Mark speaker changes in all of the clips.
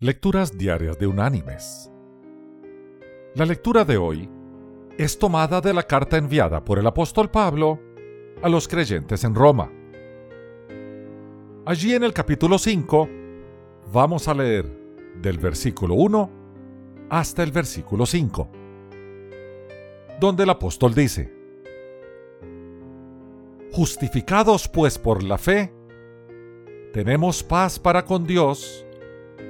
Speaker 1: Lecturas Diarias de Unánimes. La lectura de hoy es tomada de la carta enviada por el apóstol Pablo a los creyentes en Roma. Allí en el capítulo 5 vamos a leer del versículo 1 hasta el versículo 5, donde el apóstol dice, Justificados pues por la fe, tenemos paz para con Dios,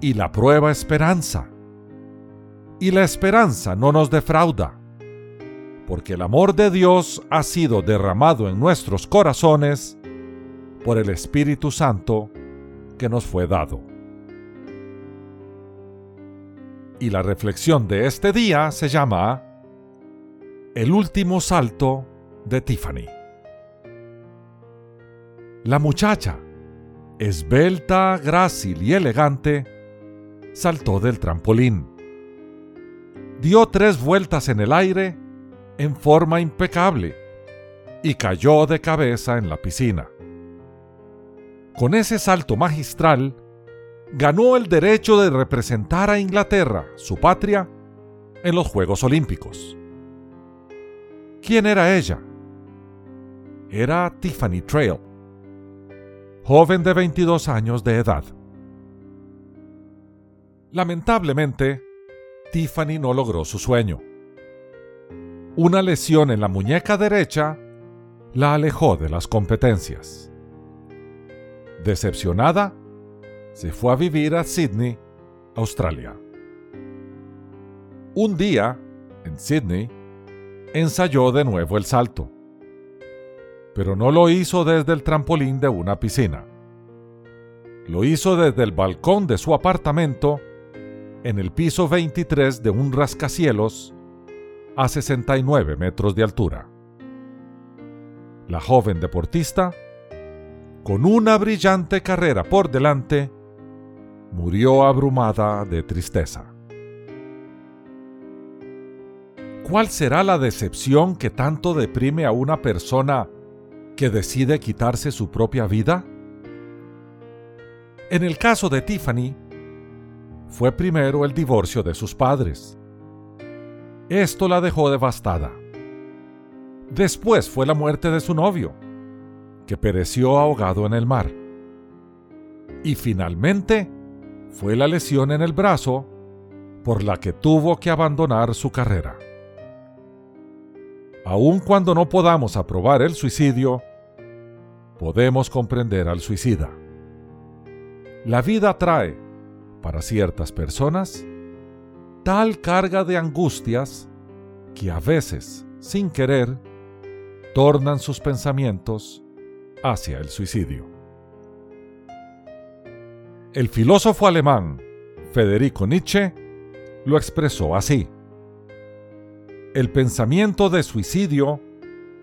Speaker 1: y la prueba esperanza. Y la esperanza no nos defrauda, porque el amor de Dios ha sido derramado en nuestros corazones por el Espíritu Santo que nos fue dado. Y la reflexión de este día se llama El último salto de Tiffany. La muchacha, esbelta, grácil y elegante, saltó del trampolín. Dio tres vueltas en el aire en forma impecable y cayó de cabeza en la piscina. Con ese salto magistral, ganó el derecho de representar a Inglaterra, su patria, en los Juegos Olímpicos. ¿Quién era ella? Era Tiffany Trail, joven de 22 años de edad. Lamentablemente, Tiffany no logró su sueño. Una lesión en la muñeca derecha la alejó de las competencias. Decepcionada, se fue a vivir a Sydney, Australia. Un día, en Sydney, ensayó de nuevo el salto, pero no lo hizo desde el trampolín de una piscina. Lo hizo desde el balcón de su apartamento en el piso 23 de un rascacielos a 69 metros de altura. La joven deportista, con una brillante carrera por delante, murió abrumada de tristeza. ¿Cuál será la decepción que tanto deprime a una persona que decide quitarse su propia vida? En el caso de Tiffany, fue primero el divorcio de sus padres. Esto la dejó devastada. Después fue la muerte de su novio, que pereció ahogado en el mar. Y finalmente fue la lesión en el brazo por la que tuvo que abandonar su carrera. Aun cuando no podamos aprobar el suicidio, podemos comprender al suicida. La vida trae para ciertas personas tal carga de angustias que a veces, sin querer, tornan sus pensamientos hacia el suicidio. El filósofo alemán Federico Nietzsche lo expresó así. El pensamiento de suicidio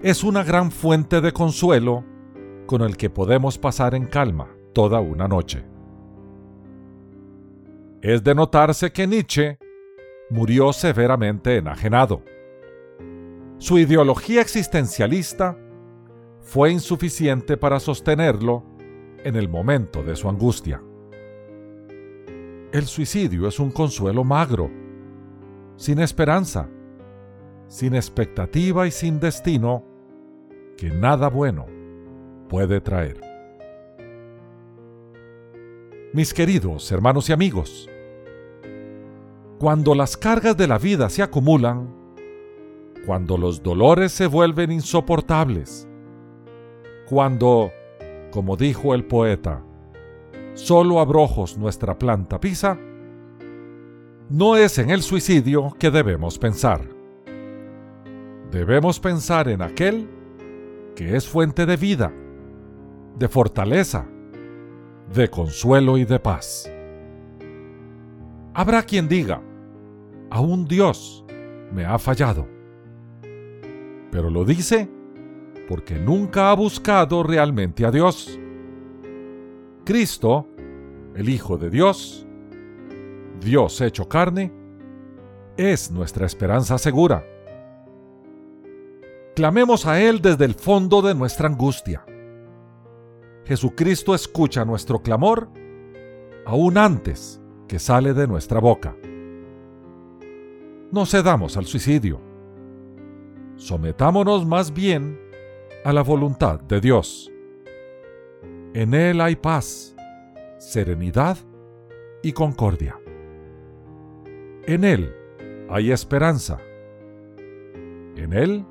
Speaker 1: es una gran fuente de consuelo con el que podemos pasar en calma toda una noche. Es de notarse que Nietzsche murió severamente enajenado. Su ideología existencialista fue insuficiente para sostenerlo en el momento de su angustia. El suicidio es un consuelo magro, sin esperanza, sin expectativa y sin destino que nada bueno puede traer. Mis queridos hermanos y amigos, cuando las cargas de la vida se acumulan, cuando los dolores se vuelven insoportables, cuando, como dijo el poeta, solo abrojos nuestra planta pisa, no es en el suicidio que debemos pensar. Debemos pensar en aquel que es fuente de vida, de fortaleza, de consuelo y de paz. Habrá quien diga, aún Dios me ha fallado. Pero lo dice porque nunca ha buscado realmente a Dios. Cristo, el Hijo de Dios, Dios hecho carne, es nuestra esperanza segura. Clamemos a Él desde el fondo de nuestra angustia. Jesucristo escucha nuestro clamor aún antes que sale de nuestra boca. No cedamos al suicidio. Sometámonos más bien a la voluntad de Dios. En Él hay paz, serenidad y concordia. En Él hay esperanza. En Él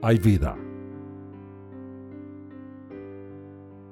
Speaker 1: hay vida.